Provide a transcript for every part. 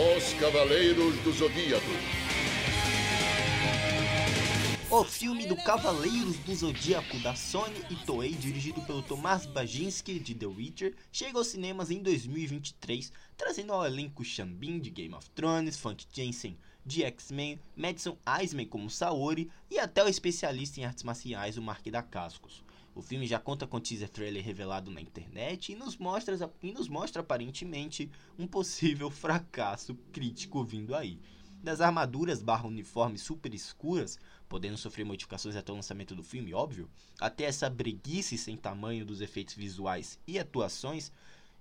Os Cavaleiros do Zodíaco. O filme do Cavaleiros do Zodíaco da Sony e Toei, dirigido pelo Tomás Baginski de The Witcher, chega aos cinemas em 2023, trazendo ao elenco Xambin de Game of Thrones, Funk Jensen de X-Men, Madison Eisman como Saori e até o especialista em artes marciais, o Mark da Cascos. O filme já conta com teaser trailer revelado na internet e nos mostra, e nos mostra aparentemente um possível fracasso crítico vindo aí. Das armaduras barra uniformes super escuras, podendo sofrer modificações até o lançamento do filme, óbvio, até essa breguice sem tamanho dos efeitos visuais e atuações,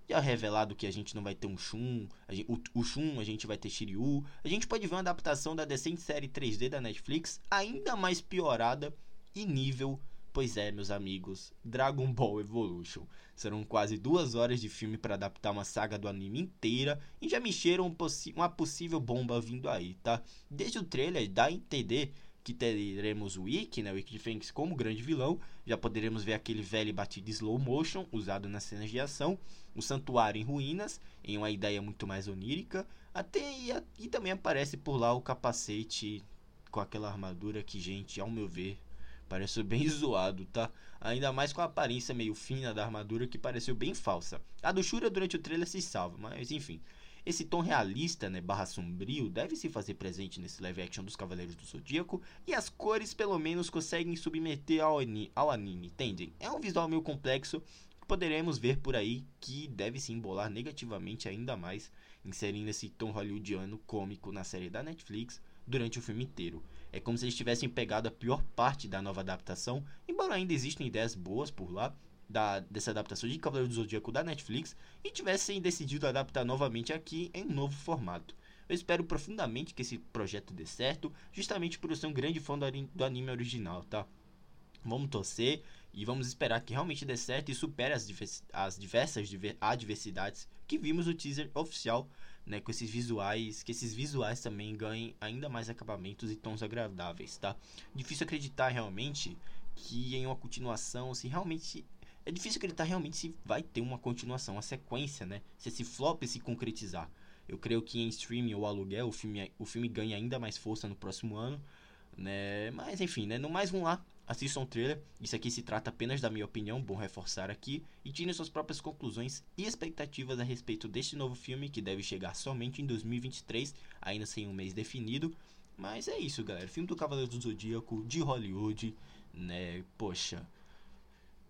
já revelado que a gente não vai ter um Shun, gente, o, o Shun, a gente vai ter Shiryu, a gente pode ver uma adaptação da decente série 3D da Netflix, ainda mais piorada e nível Pois é, meus amigos, Dragon Ball Evolution. Serão quase duas horas de filme para adaptar uma saga do anime inteira e já mexeram um uma possível bomba vindo aí, tá? Desde o trailer dá a entender que teremos o Ikki, né, o Ikki de Fênix como grande vilão, já poderemos ver aquele velho batido slow motion usado nas cenas de ação, o santuário em ruínas, em uma ideia muito mais onírica, até e, e também aparece por lá o capacete com aquela armadura que, gente, ao meu ver, Pareceu bem zoado, tá? Ainda mais com a aparência meio fina da armadura que pareceu bem falsa. A do Shura durante o trailer se salva, mas enfim. Esse tom realista, né, barra sombrio, deve se fazer presente nesse live action dos Cavaleiros do Zodíaco, e as cores pelo menos conseguem submeter ao, ao anime, entendem? É um visual meio complexo que poderemos ver por aí que deve se embolar negativamente ainda mais, inserindo esse tom hollywoodiano cômico na série da Netflix durante o filme inteiro. É como se eles tivessem pegado a pior parte da nova adaptação, embora ainda existam ideias boas por lá, da, dessa adaptação de Cavaleiro do Zodíaco da Netflix, e tivessem decidido adaptar novamente aqui em um novo formato. Eu espero profundamente que esse projeto dê certo, justamente por eu ser um grande fã do anime original, tá? Vamos torcer e vamos esperar que realmente dê certo e supere as, as diversas adversidades que vimos no teaser oficial né, com esses visuais, que esses visuais também ganhem ainda mais acabamentos e tons agradáveis, tá? Difícil acreditar realmente que em uma continuação, se realmente é difícil acreditar realmente se vai ter uma continuação, uma sequência, né? Se esse flop se concretizar. Eu creio que em streaming ou aluguel o filme, o filme ganha ainda mais força no próximo ano, né? Mas enfim, né? No mais, vamos lá. Assistam o trailer. Isso aqui se trata apenas da minha opinião, bom reforçar aqui. E tirem suas próprias conclusões e expectativas a respeito deste novo filme que deve chegar somente em 2023, ainda sem um mês definido. Mas é isso, galera. Filme do Cavaleiro do Zodíaco de Hollywood, né? Poxa.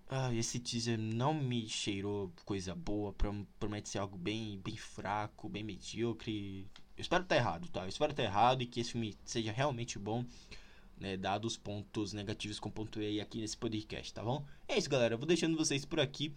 Ah, esse teaser não me cheirou coisa boa, promete ser algo bem, bem fraco, bem medíocre. Eu espero estar errado, tá? Eu espero estar errado e que esse filme seja realmente bom né, dados pontos negativos que eu pontuei aqui nesse podcast, tá bom? É isso, galera. Eu vou deixando vocês por aqui.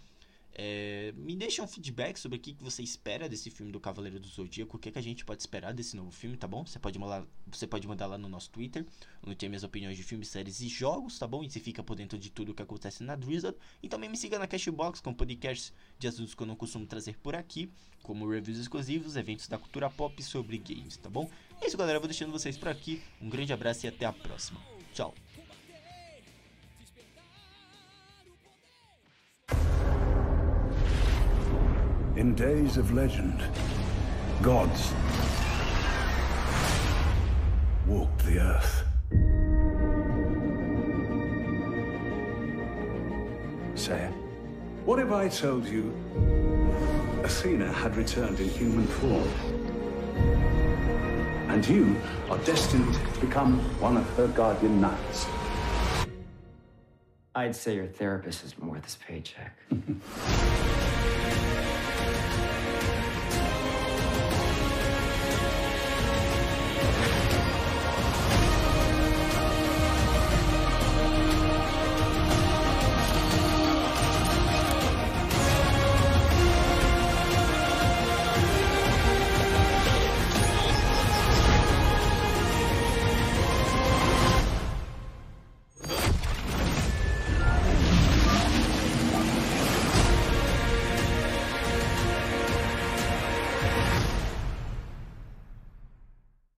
É, me deixa um feedback sobre o que, você espera desse filme do Cavaleiro do Zodíaco, o que, que a gente pode esperar desse novo filme, tá bom? Você pode, mandar, você pode mandar lá no nosso Twitter, onde tem minhas opiniões de filmes, séries e jogos, tá bom? E você fica por dentro de tudo o que acontece na Drizzle. E também me siga na Cashbox com podcasts de assuntos que eu não costumo trazer por aqui, como reviews exclusivos, eventos da cultura pop sobre games, tá bom? É isso, galera. Eu vou deixando vocês por aqui. Um grande abraço e até a próxima. Tchau. In days of legend, gods walked the earth. It. What if I told you Athena had returned in human form? And you are destined to become one of her guardian knights. I'd say your therapist isn't worth his paycheck.